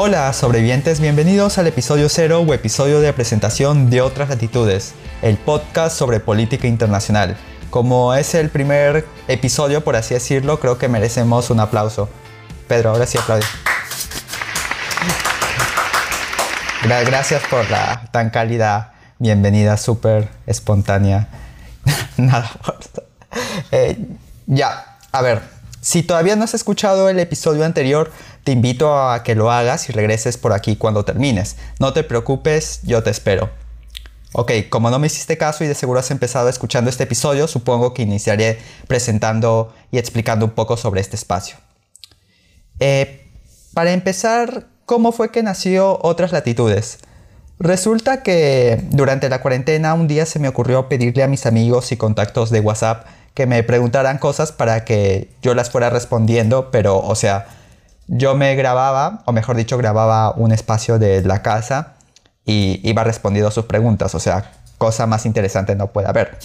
Hola sobrevivientes, bienvenidos al episodio cero o episodio de presentación de Otras Latitudes, el podcast sobre política internacional. Como es el primer episodio, por así decirlo, creo que merecemos un aplauso. Pedro, ahora sí aplaude. Gracias por la tan cálida bienvenida, súper espontánea. Nada, eh, ya, a ver, si todavía no has escuchado el episodio anterior, te invito a que lo hagas y regreses por aquí cuando termines. No te preocupes, yo te espero. Ok, como no me hiciste caso y de seguro has empezado escuchando este episodio, supongo que iniciaré presentando y explicando un poco sobre este espacio. Eh, para empezar, ¿cómo fue que nació Otras Latitudes? Resulta que durante la cuarentena un día se me ocurrió pedirle a mis amigos y contactos de WhatsApp que me preguntaran cosas para que yo las fuera respondiendo, pero o sea, yo me grababa, o mejor dicho, grababa un espacio de la casa y iba respondiendo a sus preguntas, o sea, cosa más interesante no puede haber.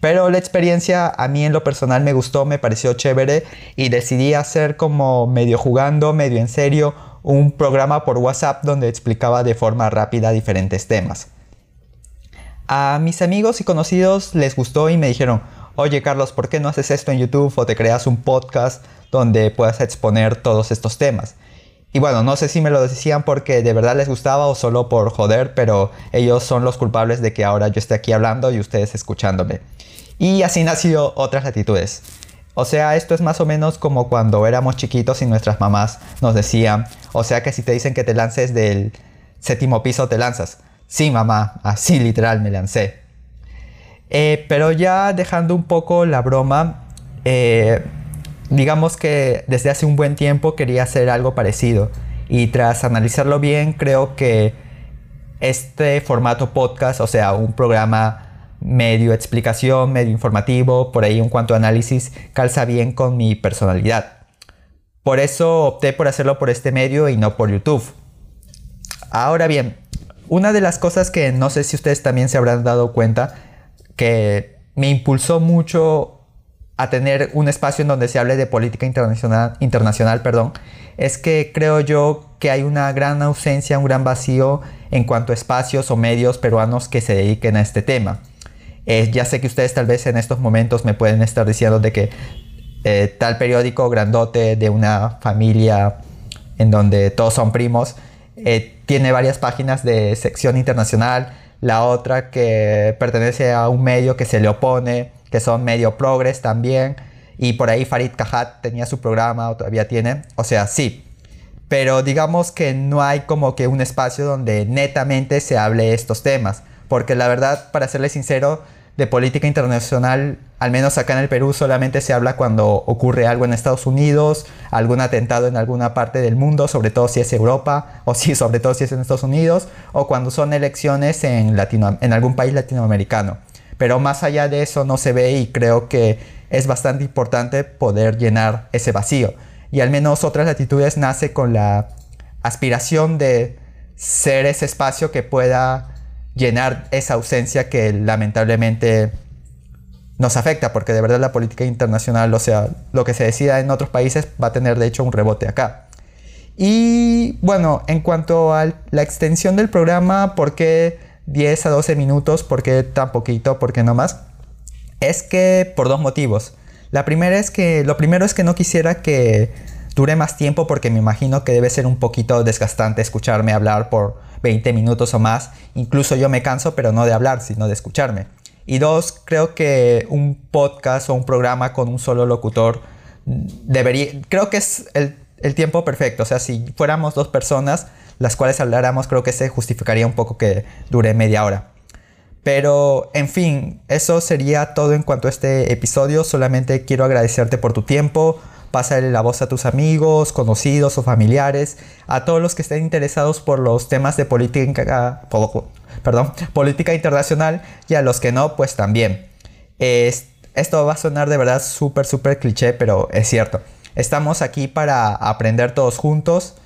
Pero la experiencia a mí en lo personal me gustó, me pareció chévere y decidí hacer como medio jugando, medio en serio, un programa por WhatsApp donde explicaba de forma rápida diferentes temas. A mis amigos y conocidos les gustó y me dijeron, oye Carlos, ¿por qué no haces esto en YouTube o te creas un podcast donde puedas exponer todos estos temas? Y bueno, no sé si me lo decían porque de verdad les gustaba o solo por joder, pero ellos son los culpables de que ahora yo esté aquí hablando y ustedes escuchándome. Y así nació otras latitudes. O sea, esto es más o menos como cuando éramos chiquitos y nuestras mamás nos decían, o sea que si te dicen que te lances del séptimo piso, te lanzas. Sí, mamá, así literal me lancé. Eh, pero ya dejando un poco la broma, eh, digamos que desde hace un buen tiempo quería hacer algo parecido y tras analizarlo bien creo que este formato podcast, o sea, un programa medio explicación, medio informativo, por ahí en cuanto análisis, calza bien con mi personalidad. Por eso opté por hacerlo por este medio y no por YouTube. Ahora bien, una de las cosas que no sé si ustedes también se habrán dado cuenta que me impulsó mucho a tener un espacio en donde se hable de política internacional, internacional perdón, es que creo yo que hay una gran ausencia, un gran vacío en cuanto a espacios o medios peruanos que se dediquen a este tema. Eh, ya sé que ustedes tal vez en estos momentos me pueden estar diciendo de que eh, tal periódico grandote de una familia en donde todos son primos eh, tiene varias páginas de sección internacional, la otra que pertenece a un medio que se le opone, que son medio progres también, y por ahí Farid Kahat tenía su programa o todavía tiene, o sea, sí, pero digamos que no hay como que un espacio donde netamente se hable estos temas, porque la verdad, para serle sincero, de política internacional, al menos acá en el Perú, solamente se habla cuando ocurre algo en Estados Unidos, algún atentado en alguna parte del mundo, sobre todo si es Europa, o si, sobre todo si es en Estados Unidos, o cuando son elecciones en, Latino, en algún país latinoamericano. Pero más allá de eso no se ve y creo que es bastante importante poder llenar ese vacío. Y al menos otras latitudes nace con la aspiración de ser ese espacio que pueda llenar esa ausencia que lamentablemente nos afecta, porque de verdad la política internacional, o sea, lo que se decida en otros países va a tener de hecho un rebote acá. Y bueno, en cuanto a la extensión del programa, ¿por qué 10 a 12 minutos? ¿Por qué tan poquito? ¿Por qué no más? Es que por dos motivos. La primera es que, lo primero es que no quisiera que dure más tiempo porque me imagino que debe ser un poquito desgastante escucharme hablar por 20 minutos o más. Incluso yo me canso, pero no de hablar, sino de escucharme. Y dos, creo que un podcast o un programa con un solo locutor debería, creo que es el, el tiempo perfecto. O sea, si fuéramos dos personas las cuales habláramos, creo que se justificaría un poco que dure media hora. Pero, en fin, eso sería todo en cuanto a este episodio. Solamente quiero agradecerte por tu tiempo, pásale la voz a tus amigos, conocidos o familiares, a todos los que estén interesados por los temas de política, internacional y a los que no, pues también. esto va a sonar de verdad súper, súper cliché, pero es cierto. Estamos aquí para aprender todos juntos.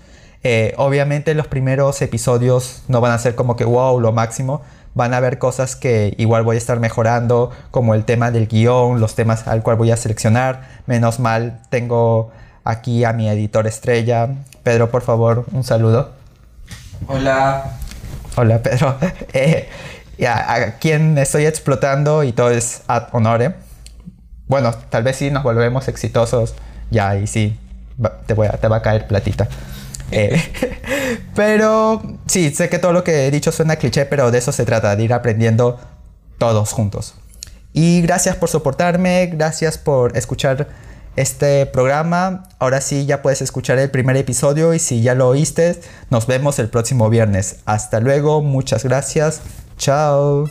Eh, obviamente los primeros episodios no van a ser como que wow, lo máximo van a haber cosas que igual voy a estar mejorando, como el tema del guion, los temas al cual voy a seleccionar. Menos mal, tengo aquí a mi editor estrella. Pedro, por favor, un saludo. Hola. Hola, Pedro. Eh, ya, a quien estoy explotando y todo es ad honore. Bueno, tal vez sí nos volvemos exitosos ya y sí, te, voy a, te va a caer platita. Eh, pero sí, sé que todo lo que he dicho suena cliché, pero de eso se trata, de ir aprendiendo todos juntos. Y gracias por soportarme, gracias por escuchar este programa. Ahora sí ya puedes escuchar el primer episodio y si ya lo oíste, nos vemos el próximo viernes. Hasta luego, muchas gracias. Chao.